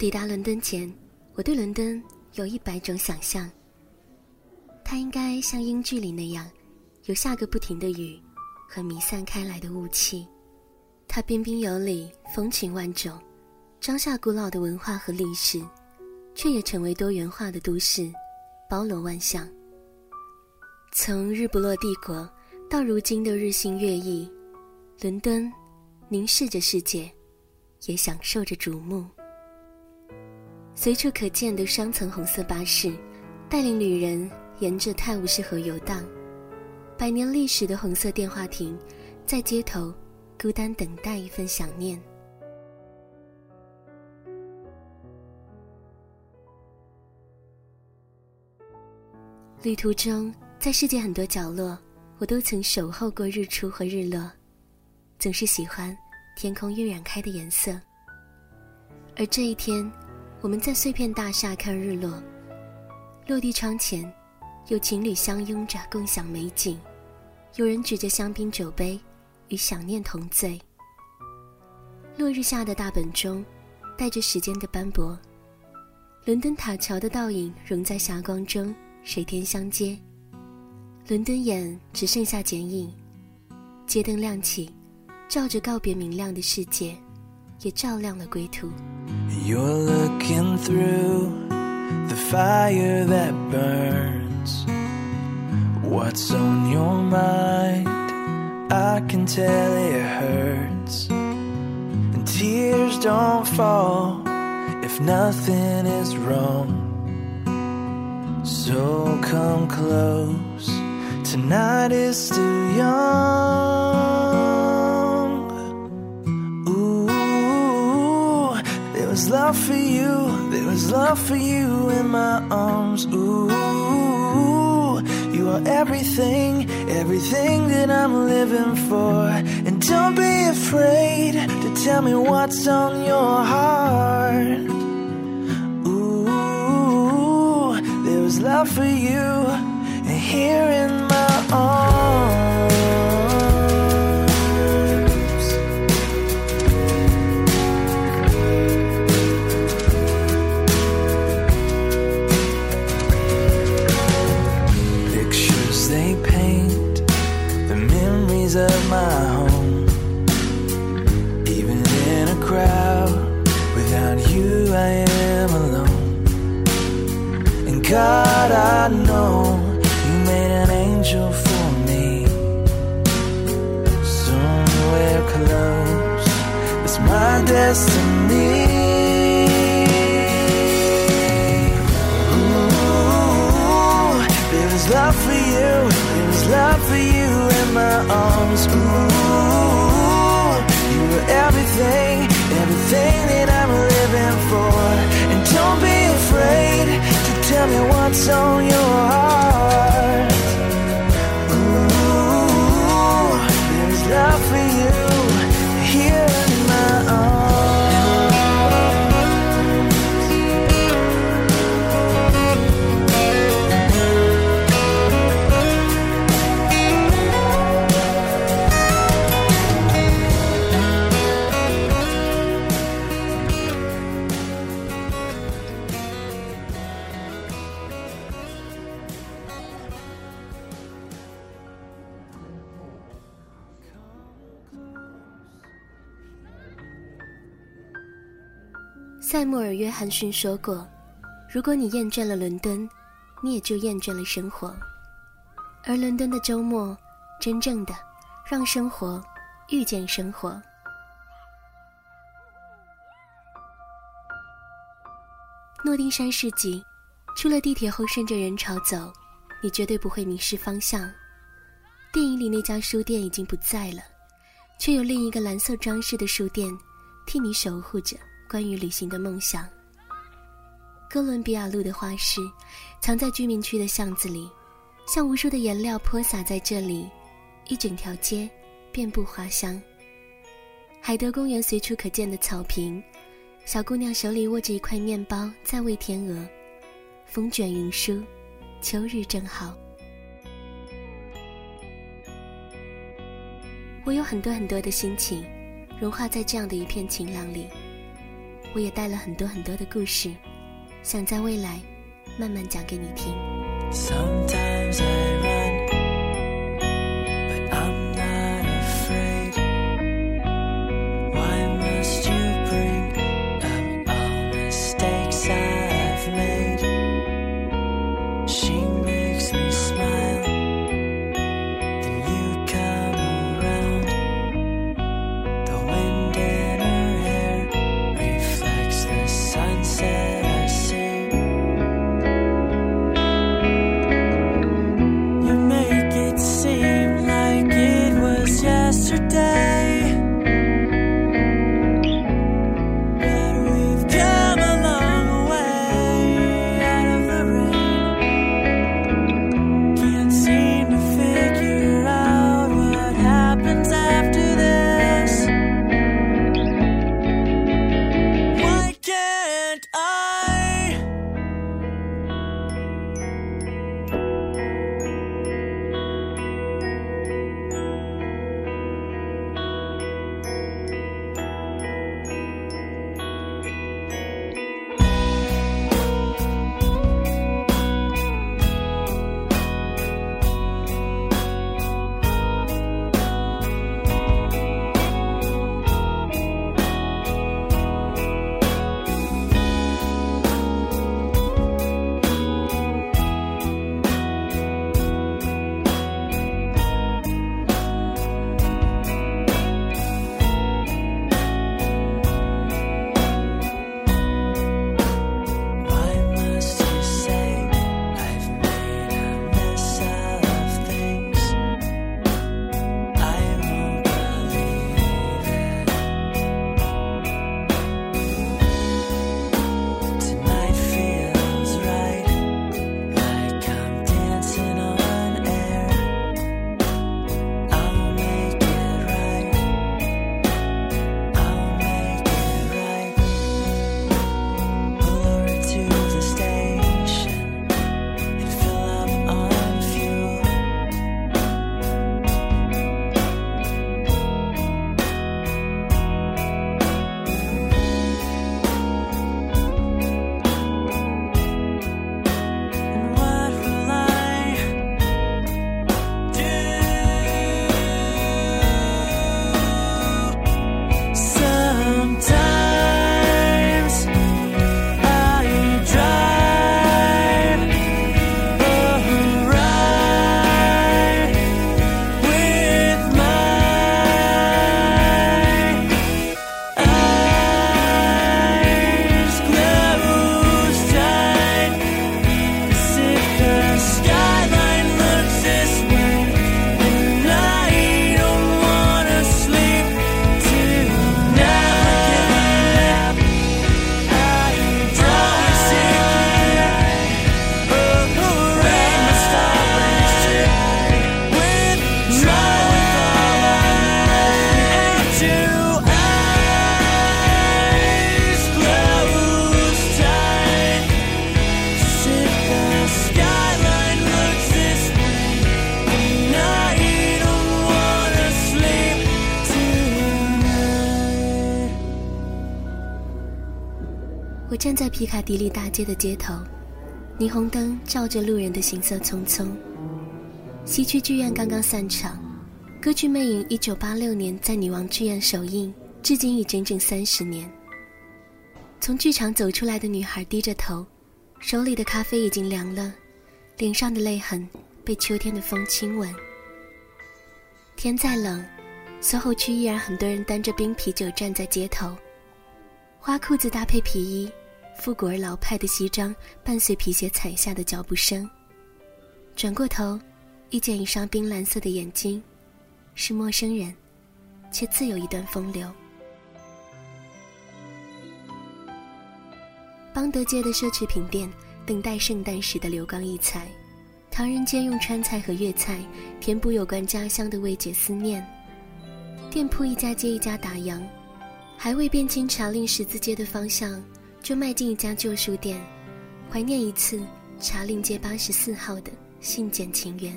抵达伦敦前，我对伦敦有一百种想象。它应该像英剧里那样，有下个不停的雨和弥散开来的雾气。它彬彬有礼，风情万种，装下古老的文化和历史，却也成为多元化的都市，包罗万象。从日不落帝国到如今的日新月异，伦敦凝视着世界，也享受着瞩目。随处可见的双层红色巴士，带领旅人沿着泰晤士河游荡。百年历史的红色电话亭，在街头孤单等待一份想念。旅途中。在世界很多角落，我都曾守候过日出和日落，总是喜欢天空晕染开的颜色。而这一天，我们在碎片大厦看日落，落地窗前，有情侣相拥着共享美景，有人举着香槟酒杯，与想念同醉。落日下的大本钟，带着时间的斑驳，伦敦塔桥的倒影融在霞光中，水天相接。伦敦眼只剩下剪影，街灯亮起，照着告别明亮的世界，也照亮了归途。You're looking through the fire that burns. What's on your mind? I can tell it hurts. And tears don't fall if nothing is wrong. So come close. Tonight is still young. Love for you, there was love for you in my arms. Ooh, you are everything, everything that I'm living for. And don't be afraid to tell me what's on your heart. Ooh, there was love for you, and here in my arms. Love for you, there is love for you in my arms. Ooh, you are everything, everything that I'm living for. And don't be afraid to tell me what's on your heart. 塞缪尔·约翰逊说过：“如果你厌倦了伦敦，你也就厌倦了生活。”而伦敦的周末，真正的让生活遇见生活。诺丁山市集，出了地铁后顺着人潮走，你绝对不会迷失方向。电影里那家书店已经不在了，却有另一个蓝色装饰的书店，替你守护着关于旅行的梦想。哥伦比亚路的花市，藏在居民区的巷子里，像无数的颜料泼洒在这里，一整条街遍布花香。海德公园随处可见的草坪。小姑娘手里握着一块面包，在喂天鹅。风卷云舒，秋日正好。我有很多很多的心情，融化在这样的一片晴朗里。我也带了很多很多的故事，想在未来慢慢讲给你听。迪利大街的街头，霓虹灯照着路人的行色匆匆。西区剧院刚刚散场，歌剧《魅影》一九八六年在女王剧院首映，至今已整整三十年。从剧场走出来的女孩低着头，手里的咖啡已经凉了，脸上的泪痕被秋天的风亲吻。天再冷，SOHO 区依然很多人端着冰啤酒站在街头，花裤子搭配皮衣，复古而老派的西装伴随皮鞋踩下的脚步声。转过头，遇见一双冰蓝色的眼睛，是陌生人，却自有一段风流。邦德街的奢侈品店等待圣诞时的流光溢彩，唐人街用川菜和粤菜填补有关家乡的未解思念。店铺一家接一家打烊，还未辨清茶令十字街的方向，就迈进一家旧书店，怀念一次查令街八十四号的信笺情缘。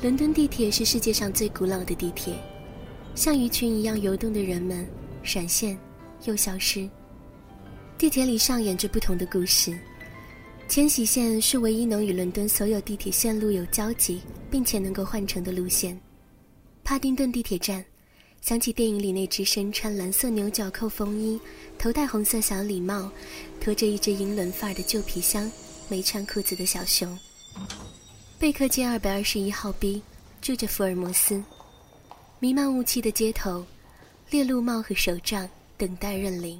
伦敦地铁是世界上最古老的地铁，像鱼群一样游动的人们闪现又消失。地铁里上演着不同的故事。千禧线是唯一能与伦敦所有地铁线路有交集，并且能够换乘的路线。帕丁顿地铁站，想起电影里那只身穿蓝色牛角扣风衣、头戴红色小礼帽、拖着一只英伦范儿的旧皮箱、没穿裤子的小熊。贝克街二百二十一号 B 住着福尔摩斯。弥漫雾气的街头，猎鹿帽和手杖等待认领。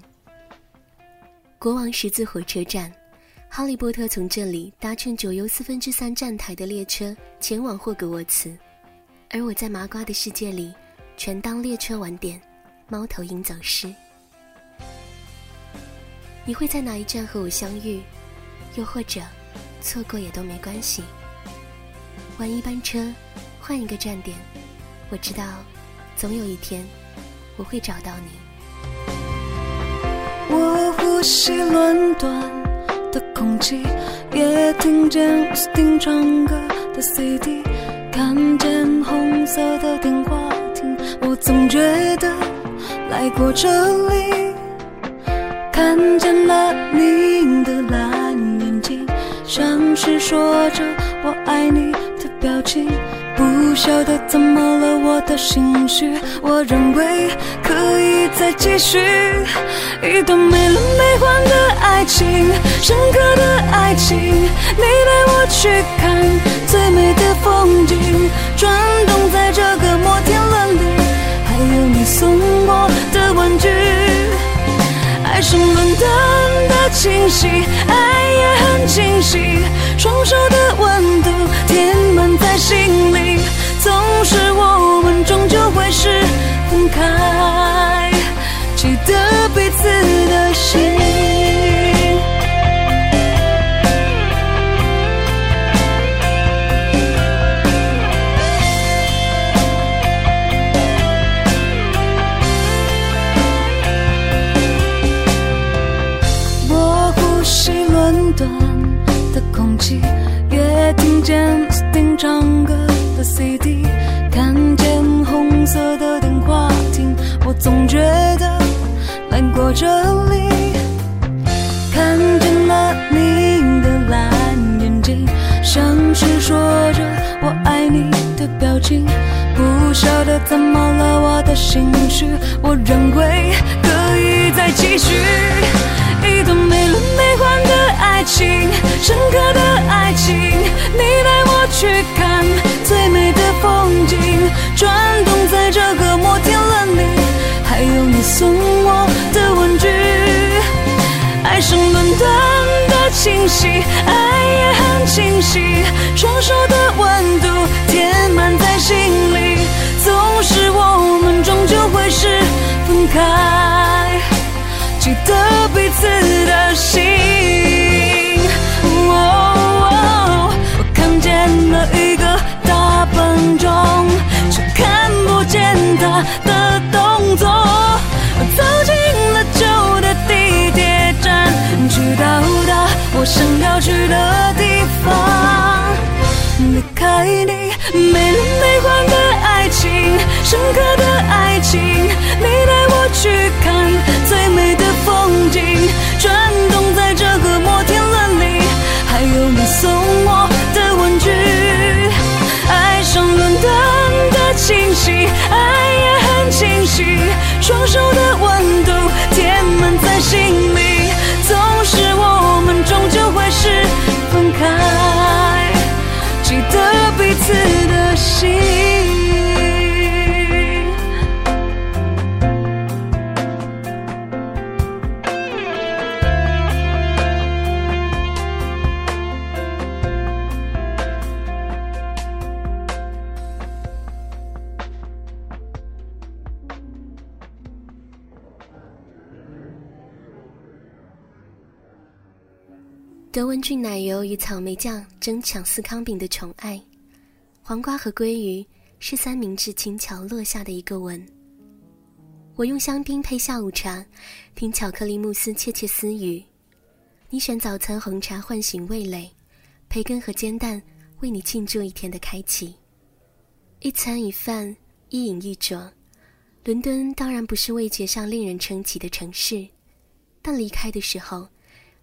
国王十字火车站，哈利波特从这里搭乘九又四分之三站台的列车前往霍格沃茨，而我在麻瓜的世界里，全当列车晚点，猫头鹰走失。你会在哪一站和我相遇？又或者，错过也都没关系。晚一班车，换一个站点，我知道，总有一天，我会找到你。我呼吸伦敦的空气，也听见奥斯汀唱歌的 CD，看见红色的电话亭，我总觉得来过这里，看见了你的蓝眼睛，像是说着我爱你的。表情不晓得怎么了，我的心绪，我认为可以再继续一段没了没还的爱情，深刻的爱情。你带我去看最美的风景，转动在这个摩天轮里，还有你送我的玩具。爱上伦敦的清晰，爱也很清晰，双手的温度填在心里，总是我们终究会是分开，记得彼此的心。唱歌的 CD，看见红色的电话亭，我总觉得来过这里，看见了你的蓝眼睛，像是说着我爱你的表情，不晓得怎么了我的心绪，我认为可以再继续。一段没轮没奂的爱情，深刻的爱情。你带我去看最美的风景，转动在这个摩天轮里，还有你送我的玩具。爱上伦敦的清晰，爱也很清晰，双手的温度填满在心里，总是我们终究会是分开。记得彼此的心。我看见了一个大笨钟，却看不见它的动作。我走进了旧的地铁站，去到达我想要去的地方。离开你，没了没还的德文郡奶油与草莓酱争抢司康饼的宠爱，黄瓜和鲑鱼是三明治轻巧落下的一个吻。我用香槟配下午茶，听巧克力慕斯窃窃私语。你选早餐红茶唤醒味蕾，培根和煎蛋为你庆祝一天的开启。一餐一饭，一饮一啄，伦敦当然不是味觉上令人称奇的城市，但离开的时候，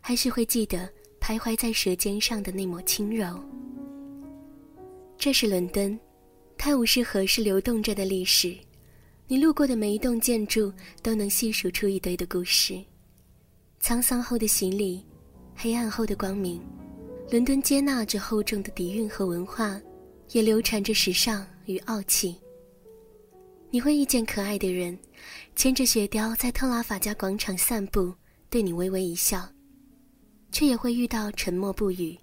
还是会记得徘徊在舌尖上的那抹轻柔。这是伦敦，泰晤士河是流动着的历史，你路过的每一栋建筑都能细数出一堆的故事。沧桑后的洗礼，黑暗后的光明，伦敦接纳着厚重的底蕴和文化，也流传着时尚。与傲气，你会遇见可爱的人，牵着雪貂在特拉法加广场散步，对你微微一笑；却也会遇到沉默不语，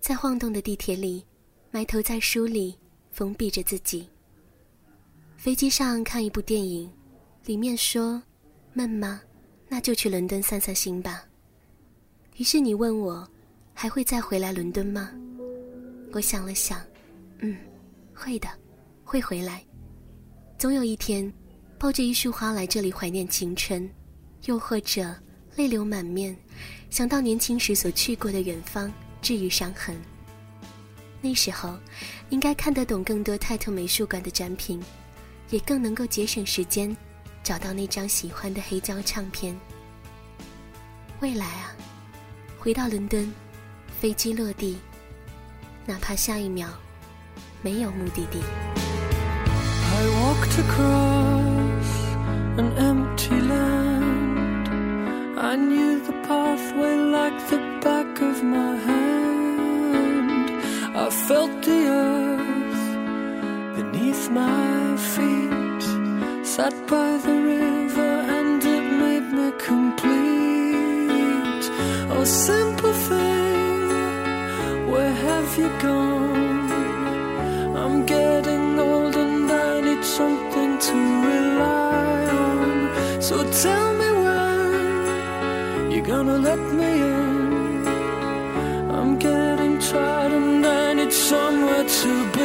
在晃动的地铁里，埋头在书里，封闭着自己。飞机上看一部电影，里面说：“闷吗？那就去伦敦散散心吧。”于是你问我，还会再回来伦敦吗？我想了想，嗯，会的。会回来，总有一天，抱着一束花来这里怀念青春，又或者泪流满面，想到年轻时所去过的远方，治愈伤痕。那时候，应该看得懂更多泰特美术馆的展品，也更能够节省时间，找到那张喜欢的黑胶唱片。未来啊，回到伦敦，飞机落地，哪怕下一秒没有目的地。Walked across an empty land. I knew the pathway like the back of my hand. I felt the earth beneath my feet. Sat by the river and it made me complete. Oh, simple thing, where have you gone? I'm getting gonna let me in. I'm getting tired and I need somewhere to be.